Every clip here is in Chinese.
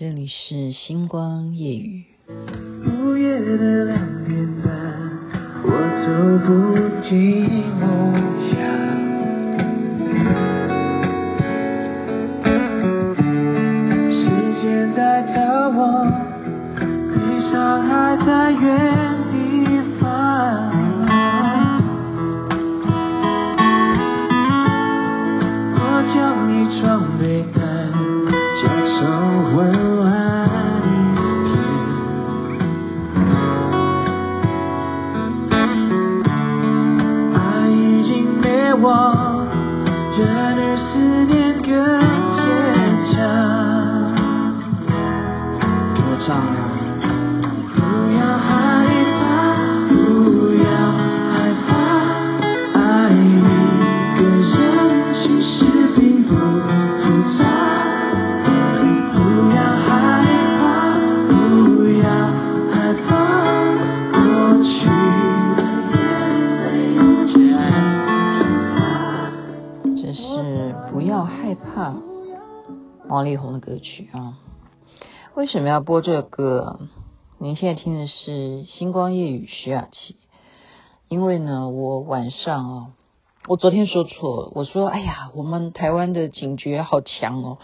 这里是星光夜雨。午夜的两点半，我走不进我觉得思念害怕王力宏的歌曲啊，为什么要播这个歌？您现在听的是《星光夜雨》徐雅琪。因为呢，我晚上啊，我昨天说错了，我说哎呀，我们台湾的警觉好强哦，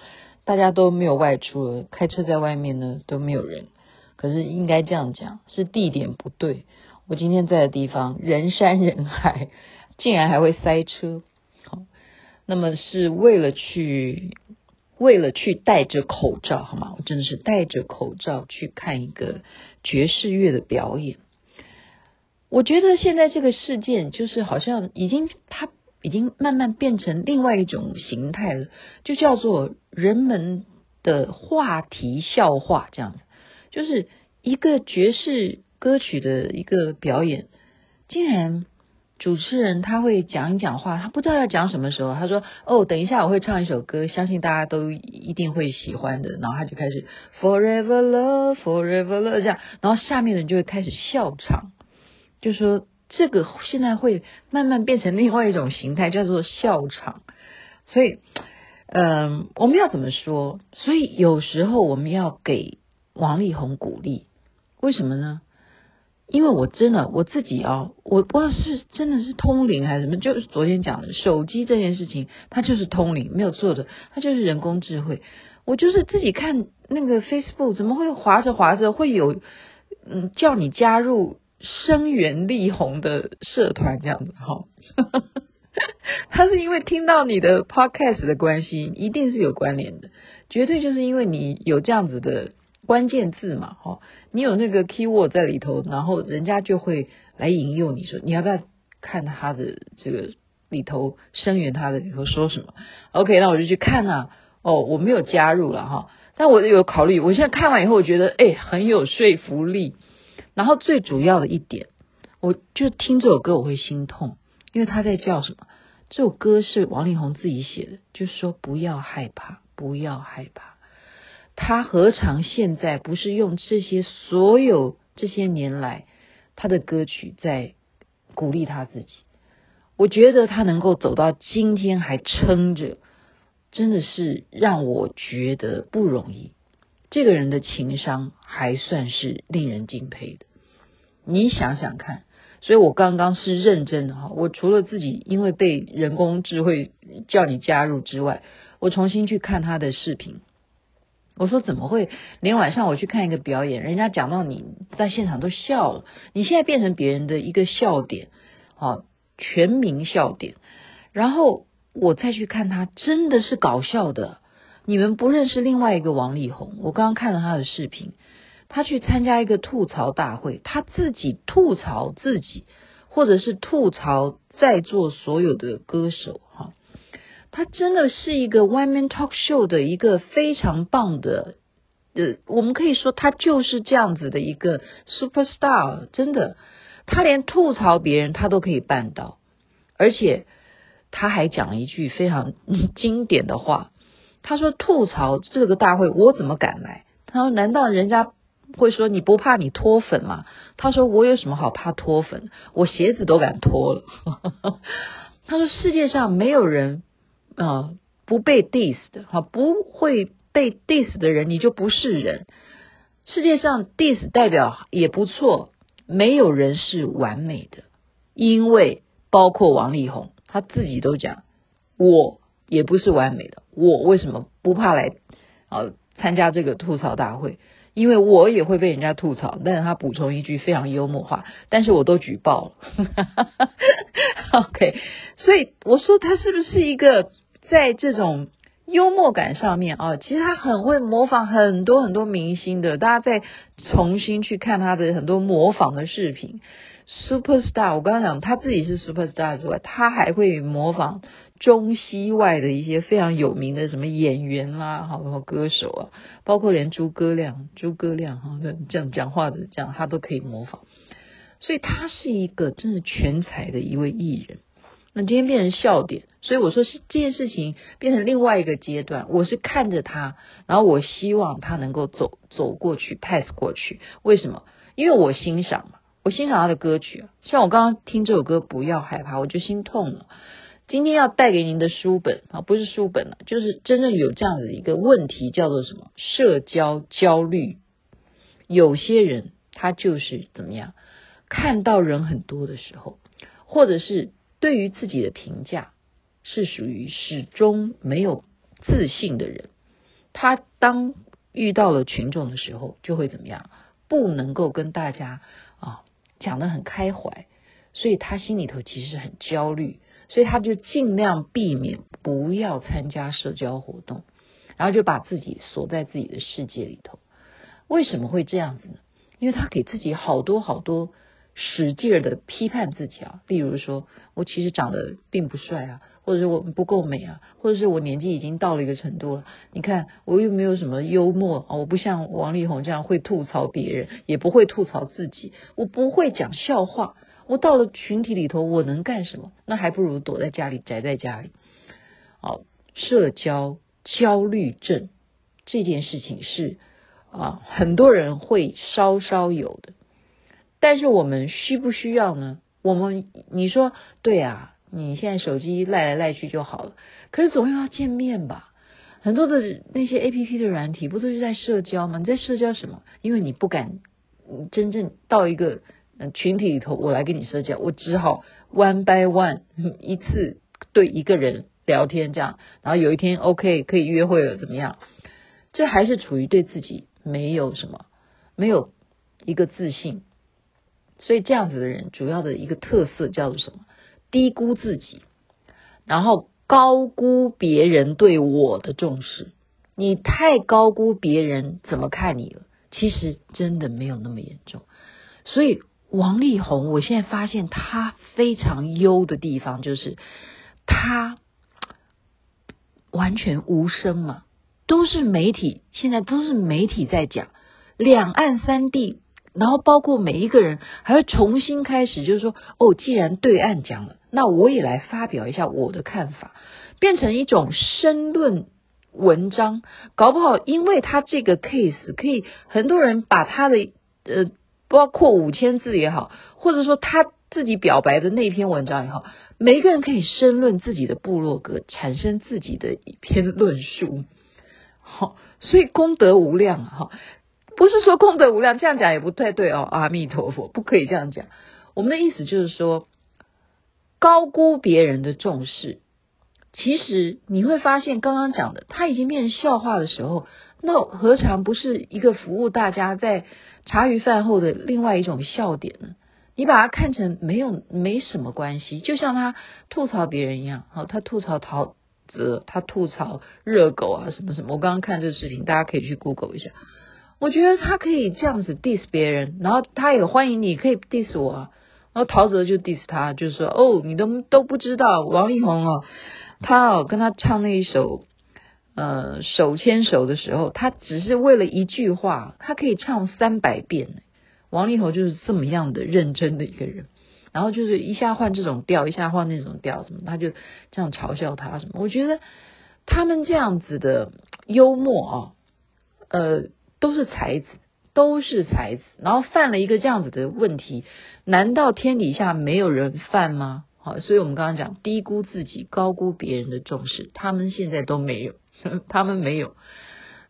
大家都没有外出了，开车在外面呢都没有人。可是应该这样讲，是地点不对。我今天在的地方人山人海，竟然还会塞车。那么是为了去。为了去戴着口罩，好吗？我真的是戴着口罩去看一个爵士乐的表演。我觉得现在这个事件就是好像已经，它已经慢慢变成另外一种形态了，就叫做人们的话题笑话这样子。就是一个爵士歌曲的一个表演，竟然。主持人他会讲一讲话，他不知道要讲什么时候，他说：“哦，等一下我会唱一首歌，相信大家都一定会喜欢的。”然后他就开始 “Forever Love, Forever Love” 这样，然后下面的人就会开始笑场，就说这个现在会慢慢变成另外一种形态，叫做笑场。所以，嗯，我们要怎么说？所以有时候我们要给王力宏鼓励，为什么呢？因为我真的我自己啊，我不知道是真的是通灵还是什么，就是昨天讲的手机这件事情，它就是通灵，没有错的，它就是人工智慧。我就是自己看那个 Facebook，怎么会滑着滑着会有嗯叫你加入声援力宏的社团这样子哈？他是因为听到你的 Podcast 的关系，一定是有关联的，绝对就是因为你有这样子的。关键字嘛，哈，你有那个 keyword 在里头，然后人家就会来引诱你说，你要不要看他的这个里头声援他的里头说什么？OK，那我就去看啊。哦，我没有加入了哈，但我有考虑。我现在看完以后，我觉得哎，很有说服力。然后最主要的一点，我就听这首歌我会心痛，因为他在叫什么？这首歌是王力宏自己写的，就说不要害怕，不要害怕。他何尝现在不是用这些所有这些年来他的歌曲在鼓励他自己？我觉得他能够走到今天还撑着，真的是让我觉得不容易。这个人的情商还算是令人敬佩的。你想想看，所以我刚刚是认真的哈。我除了自己因为被人工智慧叫你加入之外，我重新去看他的视频。我说怎么会？连晚上我去看一个表演，人家讲到你在现场都笑了，你现在变成别人的一个笑点，啊，全民笑点。然后我再去看他，真的是搞笑的。你们不认识另外一个王力宏？我刚刚看了他的视频，他去参加一个吐槽大会，他自己吐槽自己，或者是吐槽在座所有的歌手，哈。他真的是一个 one man talk show 的一个非常棒的，呃，我们可以说他就是这样子的一个 superstar，真的，他连吐槽别人他都可以办到，而且他还讲了一句非常经典的话，他说吐槽这个大会我怎么敢来？他说难道人家会说你不怕你脱粉吗？他说我有什么好怕脱粉？我鞋子都敢脱了。他说世界上没有人。啊、不被 diss 的哈，不会被 diss 的人，你就不是人。世界上 diss 代表也不错，没有人是完美的，因为包括王力宏他自己都讲，我也不是完美的。我为什么不怕来啊参加这个吐槽大会？因为我也会被人家吐槽，但是他补充一句非常幽默话，但是我都举报了。OK，所以我说他是不是一个在这种幽默感上面啊，其实他很会模仿很多很多明星的。大家再重新去看他的很多模仿的视频，Superstar，我刚刚讲他自己是 Superstar 之外，他还会模仿。中西外的一些非常有名的什么演员啦，好，然后歌手啊，包括连诸葛亮、诸葛亮哈，这样讲话的这样，他都可以模仿。所以他是一个真的全才的一位艺人。那今天变成笑点，所以我说是这件事情变成另外一个阶段。我是看着他，然后我希望他能够走走过去，pass 过去。为什么？因为我欣赏嘛，我欣赏他的歌曲。像我刚刚听这首歌《不要害怕》，我就心痛了。今天要带给您的书本啊，不是书本了，就是真正有这样的一个问题，叫做什么？社交焦虑。有些人他就是怎么样，看到人很多的时候，或者是对于自己的评价是属于始终没有自信的人，他当遇到了群众的时候，就会怎么样？不能够跟大家啊讲得很开怀，所以他心里头其实很焦虑。所以他就尽量避免不要参加社交活动，然后就把自己锁在自己的世界里头。为什么会这样子呢？因为他给自己好多好多使劲的批判自己啊，例如说我其实长得并不帅啊，或者是我不够美啊，或者是我年纪已经到了一个程度了。你看我又没有什么幽默啊，我不像王力宏这样会吐槽别人，也不会吐槽自己，我不会讲笑话。我到了群体里头，我能干什么？那还不如躲在家里，宅在家里。哦，社交焦虑症这件事情是啊，很多人会稍稍有的。但是我们需不需要呢？我们你说对啊，你现在手机赖来赖去就好了。可是总要见面吧？很多的那些 APP 的软体不都是在社交吗？你在社交什么？因为你不敢真正到一个。嗯，群体里头，我来跟你社交，我只好 one by one 一次对一个人聊天这样，然后有一天 OK 可以约会了，怎么样？这还是处于对自己没有什么，没有一个自信，所以这样子的人主要的一个特色叫做什么？低估自己，然后高估别人对我的重视。你太高估别人怎么看你了，其实真的没有那么严重，所以。王力宏，我现在发现他非常优的地方就是他完全无声嘛，都是媒体，现在都是媒体在讲，两岸三地，然后包括每一个人还会重新开始，就是说，哦，既然对岸讲了，那我也来发表一下我的看法，变成一种申论文章，搞不好因为他这个 case 可以很多人把他的呃。包括五千字也好，或者说他自己表白的那篇文章也好，每一个人可以申论自己的部落格，产生自己的一篇论述。好，所以功德无量哈，不是说功德无量，这样讲也不太对哦。阿弥陀佛，不可以这样讲。我们的意思就是说，高估别人的重视，其实你会发现，刚刚讲的他已经变成笑话的时候。那何尝不是一个服务大家在茶余饭后的另外一种笑点呢？你把它看成没有没什么关系，就像他吐槽别人一样，好，他吐槽陶喆，他吐槽热狗啊什么什么。我刚刚看这个视频，大家可以去 Google 一下。我觉得他可以这样子 diss 别人，然后他也欢迎你可以 diss 我啊。然后陶喆就 diss 他，就是说哦，你都都不知道王力宏哦，他哦跟他唱那一首。呃，手牵手的时候，他只是为了一句话，他可以唱三百遍。王力宏就是这么样的认真的一个人，然后就是一下换这种调，一下换那种调，什么他就这样嘲笑他什么。我觉得他们这样子的幽默啊，呃，都是才子，都是才子。然后犯了一个这样子的问题，难道天底下没有人犯吗？好，所以我们刚刚讲低估自己，高估别人的重视，他们现在都没有。他们没有，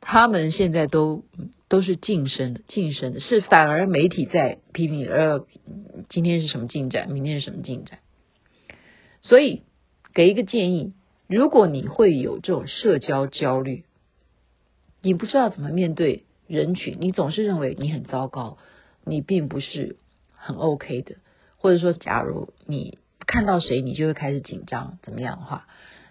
他们现在都都是晋升的，晋升的是反而媒体在批评，呃，今天是什么进展，明天是什么进展？所以给一个建议，如果你会有这种社交焦虑，你不知道怎么面对人群，你总是认为你很糟糕，你并不是很 OK 的，或者说，假如你看到谁，你就会开始紧张，怎么样的话，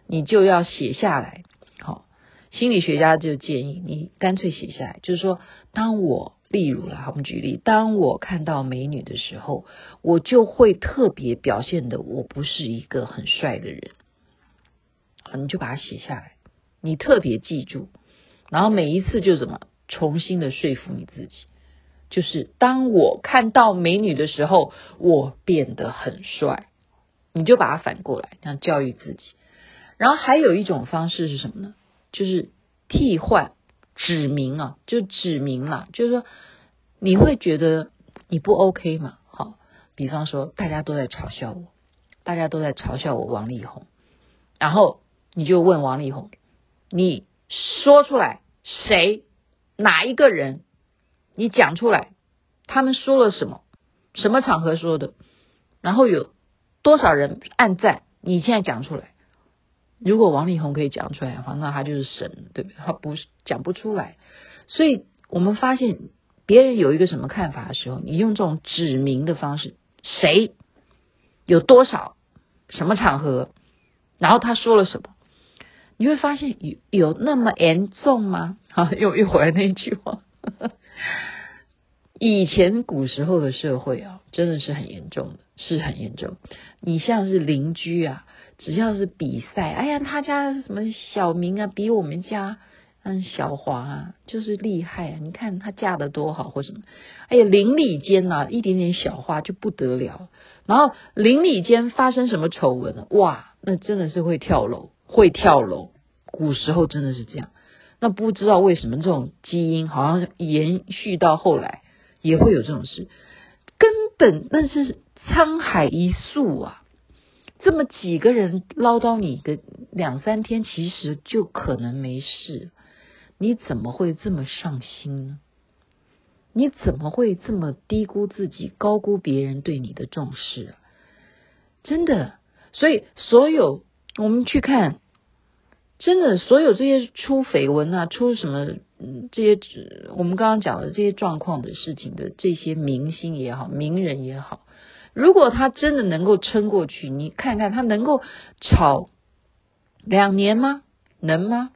你就要写下来。好，心理学家就建议你干脆写下来，就是说，当我例如了，我们举例，当我看到美女的时候，我就会特别表现的我不是一个很帅的人。好，你就把它写下来，你特别记住，然后每一次就怎么重新的说服你自己。就是当我看到美女的时候，我变得很帅，你就把它反过来，这样教育自己。然后还有一种方式是什么呢？就是替换、指明啊，就指明了，就是说你会觉得你不 OK 嘛？好，比方说大家都在嘲笑我，大家都在嘲笑我王力宏，然后你就问王力宏，你说出来，谁？哪一个人？你讲出来，他们说了什么？什么场合说的？然后有多少人按赞？你现在讲出来。如果王力宏可以讲出来的话，那他就是神，对不对？他不是讲不出来。所以我们发现别人有一个什么看法的时候，你用这种指明的方式，谁有多少什么场合，然后他说了什么，你会发现有有那么严重吗？好，又又回来那一句话。以前古时候的社会啊，真的是很严重的，是很严重。你像是邻居啊，只要是比赛，哎呀，他家什么小明啊，比我们家嗯小华啊，就是厉害啊。你看他嫁得多好，或什么，哎呀，邻里间啊，一点点小话就不得了。然后邻里间发生什么丑闻啊，哇，那真的是会跳楼，会跳楼。古时候真的是这样。那不知道为什么这种基因好像延续到后来也会有这种事，根本那是沧海一粟啊！这么几个人唠叨你个两三天，其实就可能没事。你怎么会这么上心呢？你怎么会这么低估自己，高估别人对你的重视啊？真的，所以所有我们去看。真的，所有这些出绯闻啊，出什么嗯这些我们刚刚讲的这些状况的事情的这些明星也好，名人也好，如果他真的能够撑过去，你看看他能够炒两年吗？能吗？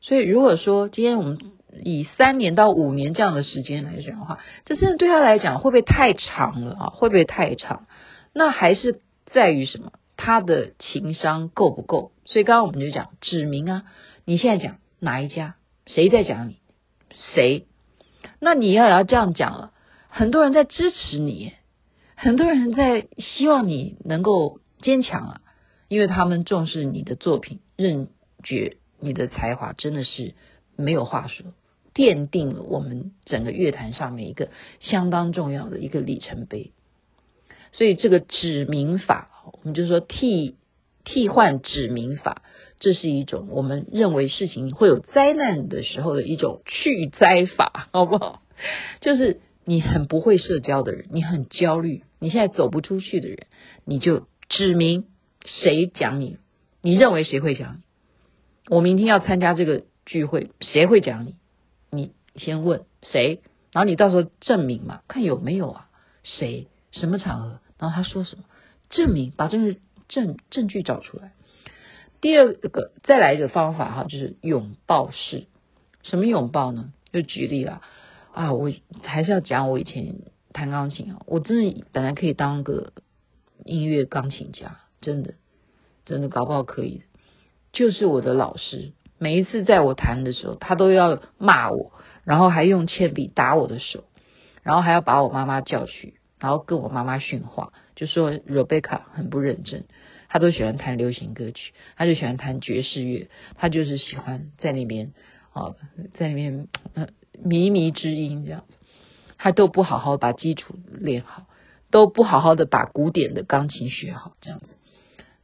所以如果说今天我们以三年到五年这样的时间来讲的话，这真的对他来讲会不会太长了啊？会不会太长？那还是在于什么？他的情商够不够？所以刚刚我们就讲指名啊，你现在讲哪一家？谁在讲你？谁？那你要也要这样讲了，很多人在支持你，很多人在希望你能够坚强啊，因为他们重视你的作品，认觉你的才华真的是没有话说，奠定了我们整个乐坛上面一个相当重要的一个里程碑。所以这个指名法。我们就说替替换指名法，这是一种我们认为事情会有灾难的时候的一种去灾法，好不好？就是你很不会社交的人，你很焦虑，你现在走不出去的人，你就指名谁讲你，你认为谁会讲你？我明天要参加这个聚会，谁会讲你？你先问谁，然后你到时候证明嘛，看有没有啊？谁？什么场合？然后他说什么？证明，把这个证证据找出来。第二个，再来一个方法哈，就是拥抱式。什么拥抱呢？就举例了啊，我还是要讲我以前弹钢琴啊，我真的本来可以当个音乐钢琴家，真的，真的搞不好可以。就是我的老师，每一次在我弹的时候，他都要骂我，然后还用铅笔打我的手，然后还要把我妈妈叫去。然后跟我妈妈训话，就说 Rebecca 很不认真，她都喜欢弹流行歌曲，她就喜欢弹爵士乐，她就是喜欢在那边啊，在那边呃靡靡之音这样子，她都不好好把基础练好，都不好好的把古典的钢琴学好这样子，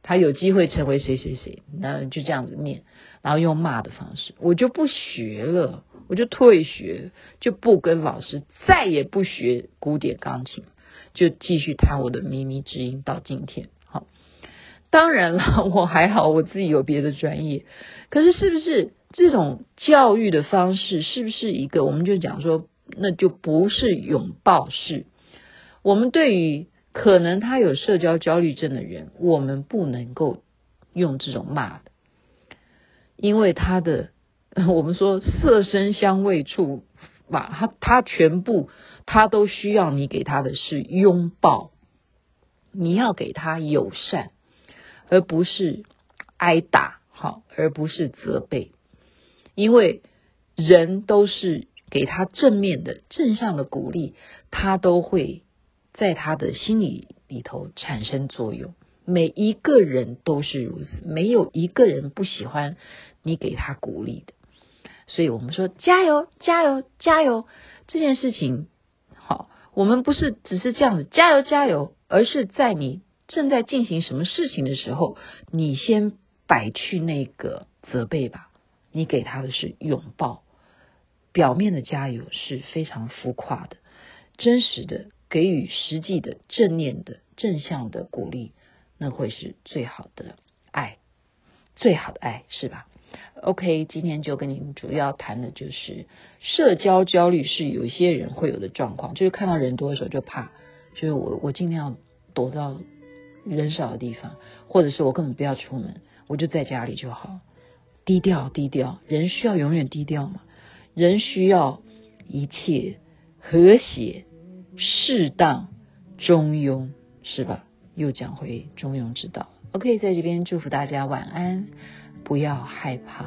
她有机会成为谁谁谁，那就这样子念，然后用骂的方式，我就不学了，我就退学，就不跟老师，再也不学古典钢琴，就继续弹我的靡靡之音到今天。好，当然了，我还好，我自己有别的专业。可是，是不是这种教育的方式，是不是一个？我们就讲说，那就不是拥抱式。我们对于可能他有社交焦虑症的人，我们不能够用这种骂的，因为他的。我们说色身香味触吧，他他全部他都需要你给他的是拥抱，你要给他友善，而不是挨打，好，而不是责备，因为人都是给他正面的正向的鼓励，他都会在他的心里里头产生作用。每一个人都是如此，没有一个人不喜欢你给他鼓励的。所以我们说加油，加油，加油！这件事情好，我们不是只是这样子加油加油，而是在你正在进行什么事情的时候，你先摆去那个责备吧，你给他的是拥抱。表面的加油是非常浮夸的，真实的给予实际的正念的正向的鼓励，那会是最好的爱，最好的爱，是吧？OK，今天就跟你们主要谈的就是社交焦虑是有一些人会有的状况，就是看到人多的时候就怕，就是我我尽量躲到人少的地方，或者是我根本不要出门，我就在家里就好，低调低调。人需要永远低调嘛？人需要一切和谐、适当、中庸，是吧？又讲回中庸之道。OK，在这边祝福大家晚安。不要害怕，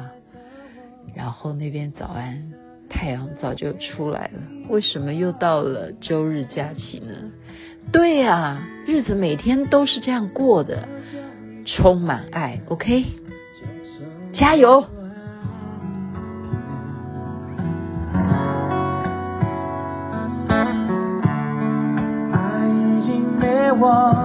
然后那边早安，太阳早就出来了。为什么又到了周日假期呢？对呀，日子每天都是这样过的，充满爱。OK，加油！爱已经灭亡